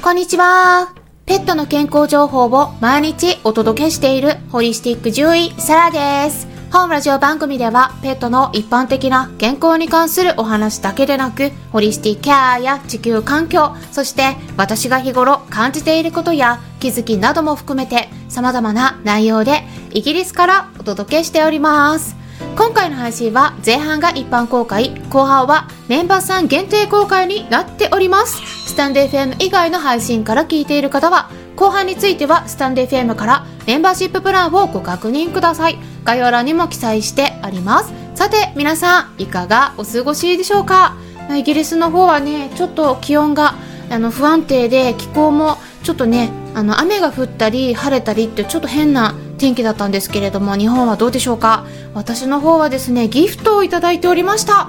こんにちは。ペットの健康情報を毎日お届けしているホリスティック獣医サラです。本ラジオ番組ではペットの一般的な健康に関するお話だけでなく、ホリスティックケアや地球環境、そして私が日頃感じていることや気づきなども含めて様々な内容でイギリスからお届けしております。今回の配信は前半が一般公開、後半はメンバーさん限定公開になっております。スタンド FM 以外の配信から聞いている方は、後半についてはスタンド FM からメンバーシッププランをご確認ください。概要欄にも記載してあります。さて、皆さん、いかがお過ごしでしょうか？イギリスの方はね、ちょっと気温があの不安定で気候もちょっとね、あの雨が降ったり晴れたりってちょっと変な天気だったんですけれども日本はどうでしょうか？私の方はですねギフトをいただいておりました。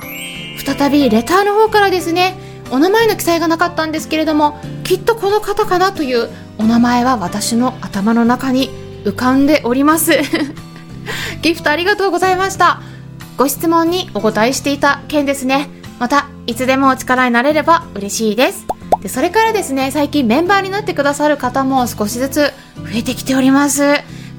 再びレターの方からですねお名前の記載がなかったんですけれどもきっとこの方かなというお名前は私の頭の中に浮かんでおります。ギフトありがとうございました。ご質問にお答えしていた件ですね。またいつでもお力になれれば嬉しいです。でそれからですね最近メンバーになってくださる方も少しずつ増えてきております。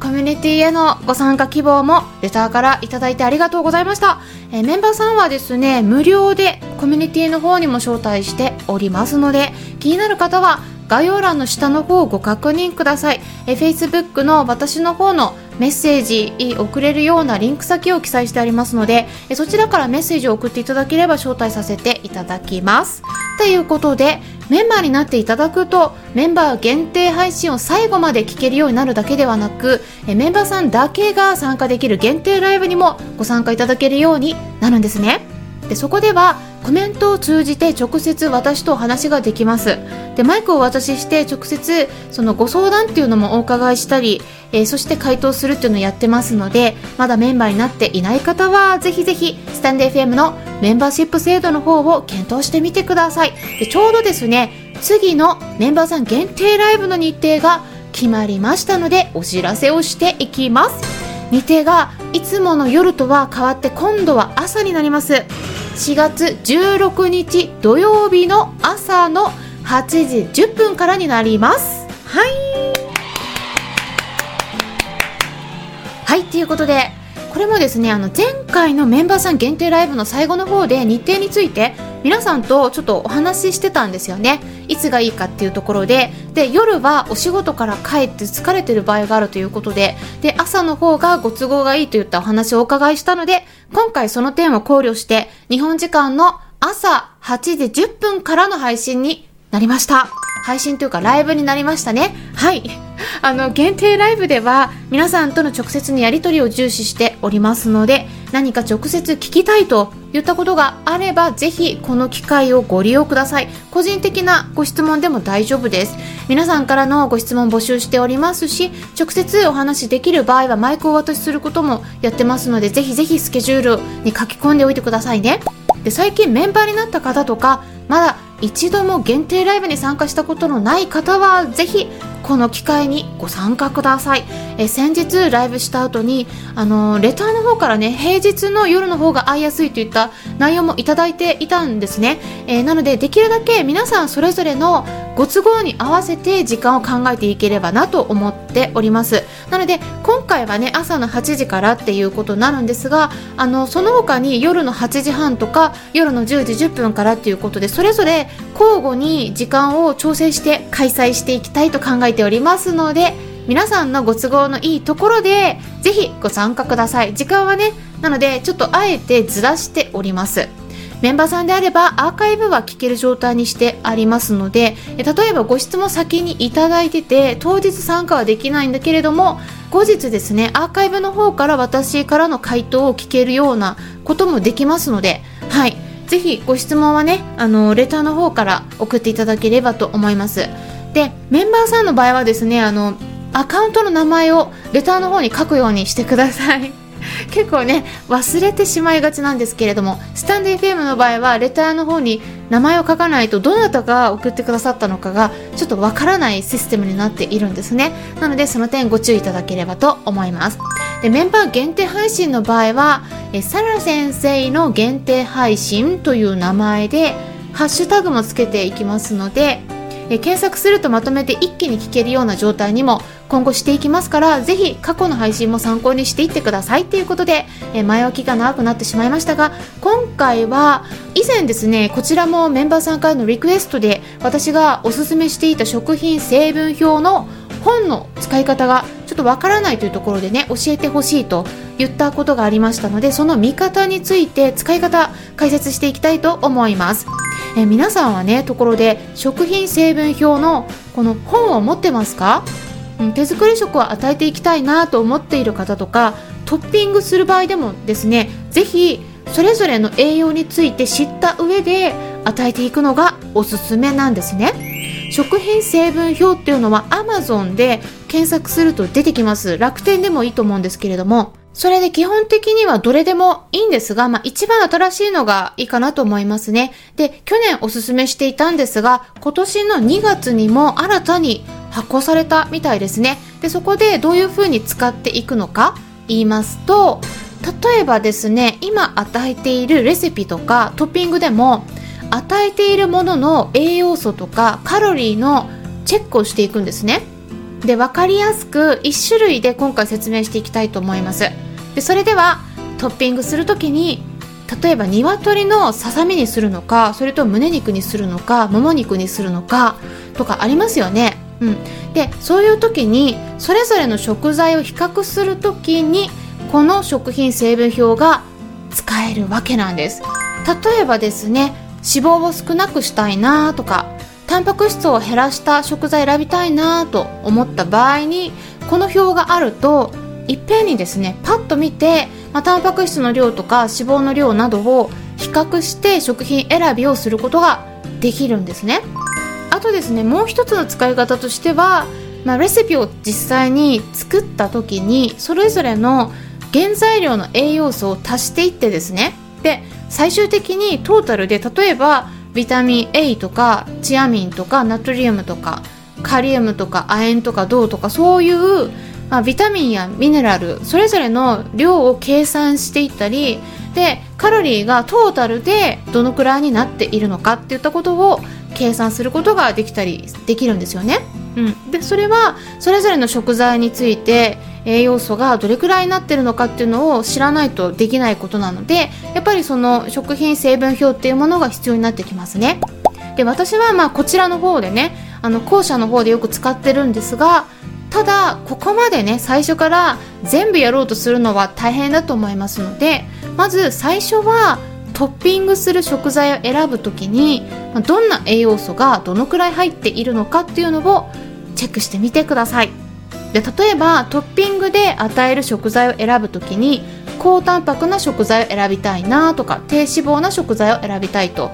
コミュニティへのご参加希望もレターからいただいてありがとうございました、えメンバーさんはですね無料でコミュニティの方にも招待しておりますので気になる方は概要欄の下の方をご確認ください、え Facebook の私の方のメッセージ送れるようなリンク先を記載してありますのでえそちらからメッセージを送っていただければ招待させていただきます。ということでメンバーになっていただくとメンバー限定配信を最後まで聞けるようになるだけではなくメンバーさんだけが参加できる限定ライブにもご参加いただけるようになるんですね。でそこではコメントを通じて直接私とお話ができます。でマイクをお渡しして直接そのご相談っていうのもお伺いしたり、えーそして回答するっていうのをやってますのでまだメンバーになっていない方はぜひぜひスタンデー FM のメンバーシップ制度の方を検討してみてください。でちょうどですね次のメンバーさん限定ライブの日程が決まりましたのでお知らせをしていきます。日程がいつもの夜とは変わって今度は朝になります。4月16日土曜日の朝の8時10分からになります。はい。はいということでこれもですねあの前回のメンバーさん限定ライブの最後の方で日程について皆さんとちょっとお話ししてたんですよね。いつがいいかっていうところで。で夜はお仕事から帰って疲れてる場合があるということで。で朝の方がご都合がいいといったお話をお伺いしたので今回その点を考慮して日本時間の朝8時10分からの配信になりました。配信というかライブになりましたね。はい。あの限定ライブでは皆さんとの直接にやり取りを重視しておりますので何か直接聞きたいといったことがあればぜひこの機会をご利用ください。個人的なご質問でも大丈夫です。皆さんからのご質問募集しておりますし直接お話しできる場合はマイクをお渡しすることもやってますのでぜひぜひスケジュールに書き込んでおいてくださいね。で最近メンバーになった方とかまだ一度も限定ライブに参加したことのない方はぜひこの機会にご参加ください。え先日ライブした後にあのレターの方からね平日の夜の方が会いやすいといった内容もいただいていたんですね、えなのでできるだけ皆さんそれぞれのご都合に合わせて時間を考えていければなと思っております。なので今回はね朝の8時からっていうことになるんですがあのその他に夜の8時半とか夜の10時10分からっていうことでそれぞれ交互に時間を調整して開催していきたいと考えてておりますので皆さんのご都合のいいところでぜひご参加ください。時間はねなのでちょっとあえてずらしております。メンバーさんであればアーカイブは聞ける状態にしてありますので例えばご質問先にいただいてて当日参加はできないんだけれども後日ですねアーカイブの方から私からの回答を聞けるようなこともできますのではい。ぜひご質問はねあのレターの方から送っていただければと思います。でメンバーさんの場合はですねあのアカウントの名前をレターの方に書くようにしてください。結構ね忘れてしまいがちなんですけれどもスタンド FM の場合はレターの方に名前を書かないとどなたが送ってくださったのかがちょっとわからないシステムになっているんですね。なのでその点ご注意いただければと思います。でメンバー限定配信の場合はえサラ先生の限定配信という名前でハッシュタグもつけていきますのでえ検索するとまとめて一気に聞けるような状態にも今後していきますからぜひ過去の配信も参考にしていってください。っていうことで、え前置きが長くなってしまいましたが今回は以前ですねこちらもメンバーさんからのリクエストで私がおすすめしていた食品成分表の本の使い方がちょっとわからないというところでね教えてほしいと言ったことがありましたのでその見方について使い方解説していきたいと思います。え皆さんはねところで食品成分表のこの本を持ってますか、うん、手作り食を与えていきたいなと思っている方とかトッピングする場合でもですねぜひそれぞれの栄養について知った上で与えていくのがおすすめなんですね。食品成分表っていうのは Amazon で検索すると出てきます。楽天でもいいと思うんですけれどもそれで基本的にはどれでもいいんですが、まあ一番新しいのがいいかなと思いますね。で、去年おすすめしていたんですが、今年の2月にも新たに発行されたみたいですね。で、そこでどういう風に使っていくのか言いますと、例えばですね、今与えているレシピとかトッピングでも、与えているものの栄養素とかカロリーのチェックをしていくんですね。で、分かりやすく1種類で今回説明していきたいと思います。でそれではトッピングする時に例えば鶏のささみにするのかそれと胸肉にするのかもも肉にするのかとかありますよね。うん、でそういう時にそれぞれの食材を比較する時にこの食品成分表が使えるわけなんです例えばですね脂肪を少なくしたいなとかタンパク質を減らした食材選びたいなと思った場合にこの表があるといっぺんにですねパッと見て、まあ、タンパク質の量とか脂肪の量などを比較して食品選びをすることができるんですね。あとですねもう一つの使い方としては、まあ、レシピを実際に作った時にそれぞれの原材料の栄養素を足していってですね。で最終的にトータルで例えばビタミン A とかチアミンとかナトリウムとかカリウムとか亜鉛とか銅とかそういうまあ、ビタミンやミネラルそれぞれの量を計算していったりでカロリーがトータルでどのくらいになっているのかっていったことを計算することができたりできるんですよね。うん、でそれはそれぞれの食材について栄養素がどれくらいになってるのかっていうのを知らないとできないことなのでやっぱりその食品成分表っていうものが必要になってきますね。で私はまあこちらの方でねあの後者の方でよく使ってるんですがただここまでね最初から全部やろうとするのは大変だと思いますのでまず最初はトッピングする食材を選ぶ時にどんな栄養素がどのくらい入っているのかっていうのをチェックしてみてください。で例えばトッピングで与える食材を選ぶ時に高タンパクな食材を選びたいなとか低脂肪な食材を選びたいと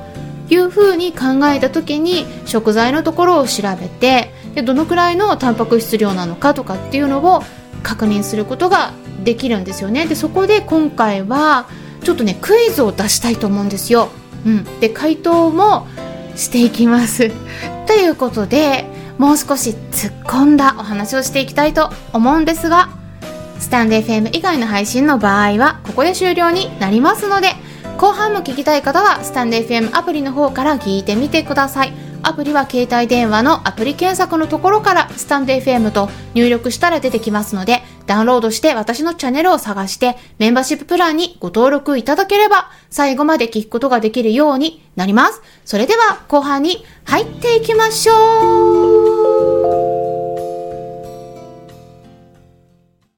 いうふうに考えた時に食材のところを調べてでどのくらいのタンパク質量なのかとかっていうのを確認することができるんですよね。でそこで今回はちょっとねクイズを出したいと思うんですよ、うん、で回答もしていきます。ということでもう少し突っ込んだお話をしていきたいと思うんですがスタンデー FM 以外の配信の場合はここで終了になりますので後半も聞きたい方はスタンデー FM アプリの方から聞いてみてください。アプリは携帯電話のアプリ検索のところからスタンド FM と入力したら出てきますので、ダウンロードして私のチャンネルを探してメンバーシッププランにご登録いただければ最後まで聞くことができるようになります。それでは後半に入っていきましょう